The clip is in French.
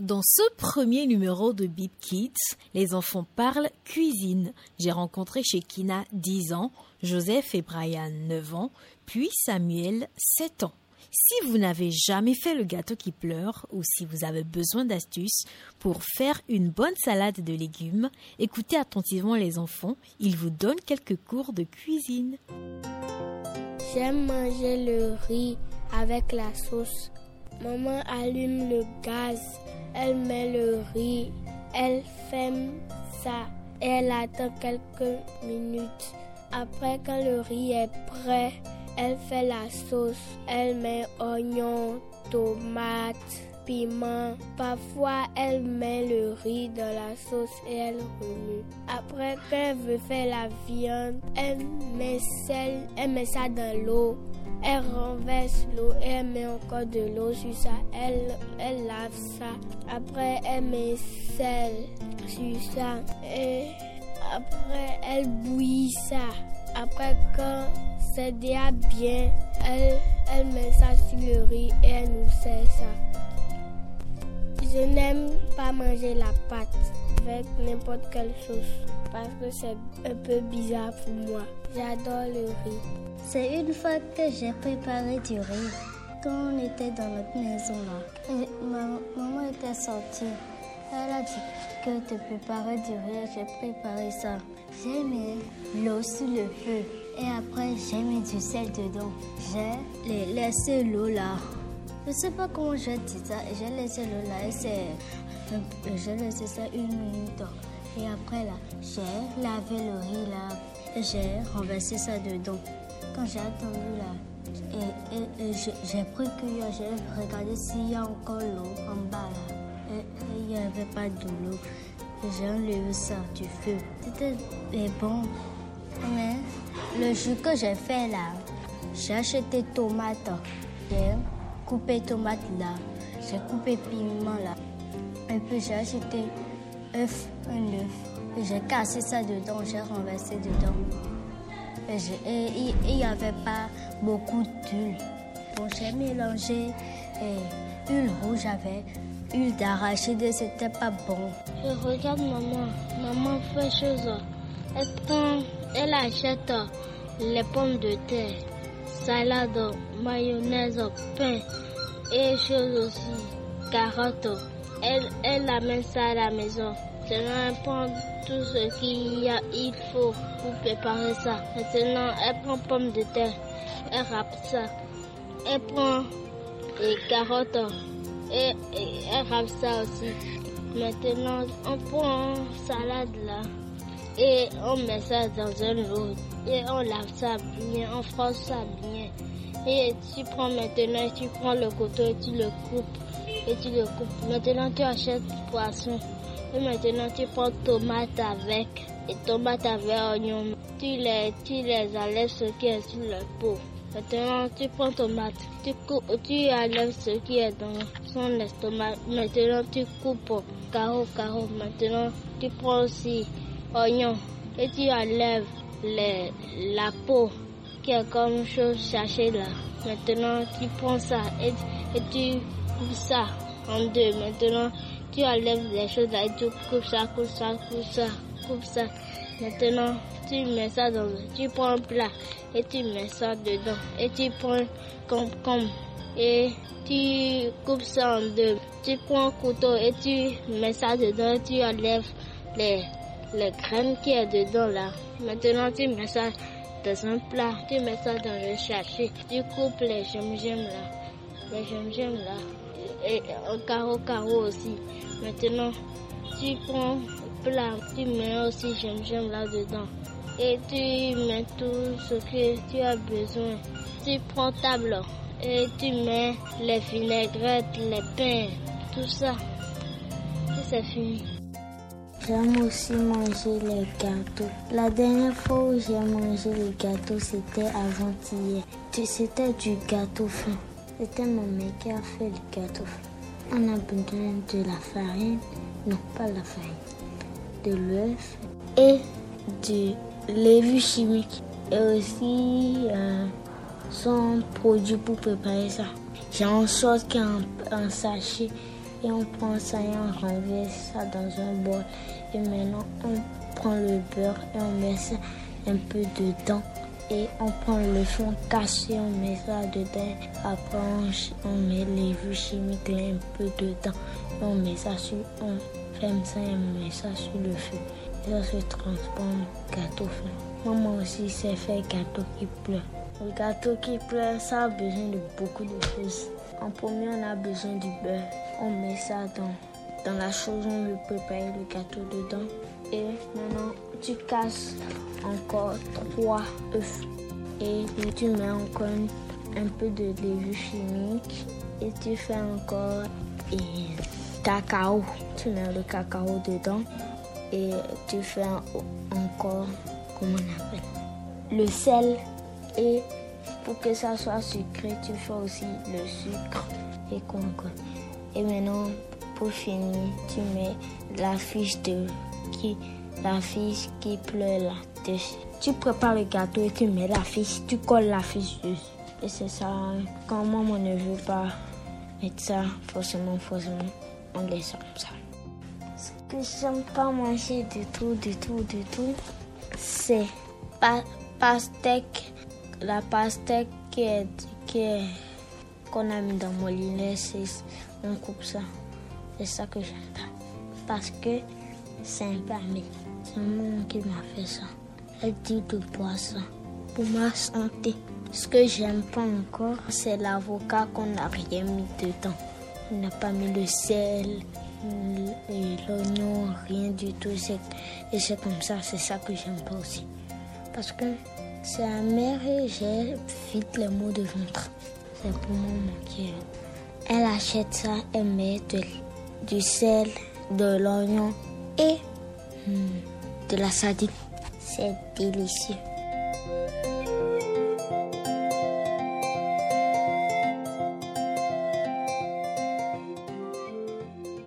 Dans ce premier numéro de Beat Kids, les enfants parlent cuisine. J'ai rencontré chez Kina 10 ans, Joseph et Brian 9 ans, puis Samuel 7 ans. Si vous n'avez jamais fait le gâteau qui pleure ou si vous avez besoin d'astuces pour faire une bonne salade de légumes, écoutez attentivement les enfants, ils vous donnent quelques cours de cuisine. J'aime manger le riz avec la sauce. Maman allume le gaz, elle met le riz, elle ferme ça et elle attend quelques minutes. Après, quand le riz est prêt, elle fait la sauce. Elle met oignons, tomates, Parfois, elle met le riz dans la sauce et elle remue. Après, quand elle veut faire la viande, elle met sel, elle met ça dans l'eau. Elle renverse l'eau et elle met encore de l'eau sur ça. Elle, elle lave ça. Après, elle met sel sur ça. Et après, elle bouillit ça. Après, quand c'est déjà bien, elle, elle met ça sur le riz et elle nous sert ça. Je n'aime pas manger la pâte avec n'importe quelle sauce parce que c'est un peu bizarre pour moi. J'adore le riz. C'est une fois que j'ai préparé du riz quand on était dans notre maison là. ma maman était sortie. Elle a dit que de préparer du riz, j'ai préparé ça. J'ai mis l'eau sur le feu et après j'ai mis du sel dedans. J'ai laissé l'eau là. Je sais pas comment je dis ça. J'ai laissé l'eau là et. J'ai laissé ça une minute. Et après là, j'ai lavé le riz là et j'ai renversé ça dedans. Quand j'ai attendu là, et, j'ai pris cuillère, j'ai regardé s'il y a encore l'eau en bas là. Et il n'y avait pas de l'eau. J'ai enlevé ça du feu. C'était bon. Mais le jus que j'ai fait là, j'ai acheté tomates. J'ai coupé tomate là. J'ai coupé piment là. Et puis j'ai acheté œuf, un œuf. Et j'ai cassé ça dedans, j'ai renversé dedans. Et il n'y avait pas beaucoup d'huile. Bon, j'ai mélangé et huile rouge avec huile d'arachide, c'était pas bon. Je regarde maman. Maman fait chose. Elle prend, elle achète les pommes de terre, salade, mayonnaise, pain et choses aussi, carottes. Elle, elle amène ça à la maison. Maintenant, elle prend tout ce qu'il y a, il faut pour préparer ça. Maintenant, elle prend pommes de terre, elle râpe ça. Elle prend les carottes et, elle râpe ça aussi. Maintenant, on prend salade là et on met ça dans un lot et on lave ça bien, on froisse ça bien. Et tu prends maintenant, tu prends le couteau et tu le coupes et tu le coupes. Maintenant, tu achètes poisson. Et maintenant, tu prends tomate avec, et tomate avec oignon. Tu les, tu les enlèves ce qui est sur le pot. Maintenant, tu prends tomate, tu, coupes, tu enlèves ce qui est dans son estomac. Maintenant, tu coupes carreau, carreau. Maintenant, tu prends aussi oignon et tu enlèves la peau qui est comme chose sachée là. Maintenant, tu prends ça et, et tu coupes ça en deux. Maintenant, tu enlèves les choses là et tu coupes ça, coupes ça, coupes ça, coupes ça. Maintenant, tu mets ça dans tu prends un plat et tu mets ça dedans et tu prends concombre et tu coupes ça en deux. Tu prends un couteau et tu mets ça dedans et tu enlèves les, les graines qui est dedans là. Maintenant, tu mets ça dans un plat, tu mets ça dans le sachet, tu coupes les gemmes là, les gemmes là et un carreau carreau aussi. Maintenant, tu prends plat, tu mets aussi j'aime là-dedans. Et tu mets tout ce que tu as besoin. Tu prends table et tu mets les vinaigrettes, les pains, tout ça. Et c'est fini. J'aime aussi manger les gâteaux. La dernière fois où j'ai mangé les gâteaux, c'était avant-hier. C'était du gâteau fin. C'était ma mère qui a fait le gâteau. On a besoin de la farine, non pas la farine, de l'œuf et du levure chimique et aussi euh, son produit pour préparer ça. J'ai un sauce qui est en, sachet Et on prend ça et on renverse ça dans un bol. Et maintenant, on prend le beurre et on met ça un peu dedans. Et on prend le fond cassé, on met ça dedans. Après, on, met les jus chimiques un peu dedans. Et on met ça sur, on ferme ça et on met ça sur le feu. Et ça se transforme en gâteau fin. Maman aussi sait faire gâteau qui pleure. Le gâteau qui pleure, ça a besoin de beaucoup de choses. En premier, on a besoin du beurre. On met ça dans, dans la chose, on veut préparer le gâteau dedans. Et maintenant, tu casses encore trois œufs. Et tu mets encore un peu de levure chimique. Et tu fais encore et cacao. Tu mets le cacao dedans. Et tu fais encore, comment on appelle? Le sel et pour que ça soit sucré, tu fais aussi le sucre et concombre. Et maintenant, pour finir, tu mets la fiche de qui, la fiche qui là. Tu prépares le gâteau et tu mets la fiche, tu colles la fiche dessus. Et c'est ça. Quand maman ne veut pas mettre ça, forcément, forcément, on laisse comme ça. Ce que j'aime pas manger du tout, du tout, du tout, c'est pas pastèque la pastèque qui qu'on a mis dans mon c'est on coupe ça. C'est ça que j'aime pas. Parce que c'est un permis. C'est maman qui m'a fait ça. Elle dit de boire ça pour ma santé. Ce que j'aime pas encore, c'est l'avocat qu'on n'a rien mis dedans. On n'a pas mis le sel, l'oignon, rien du tout. Et c'est comme ça, c'est ça que j'aime pas aussi. Parce que c'est amer et j'ai vite les maux de ventre. C'est pour maman qui Elle achète ça, elle met du sel, de l'oignon et hmm, de la sardine. C'est délicieux.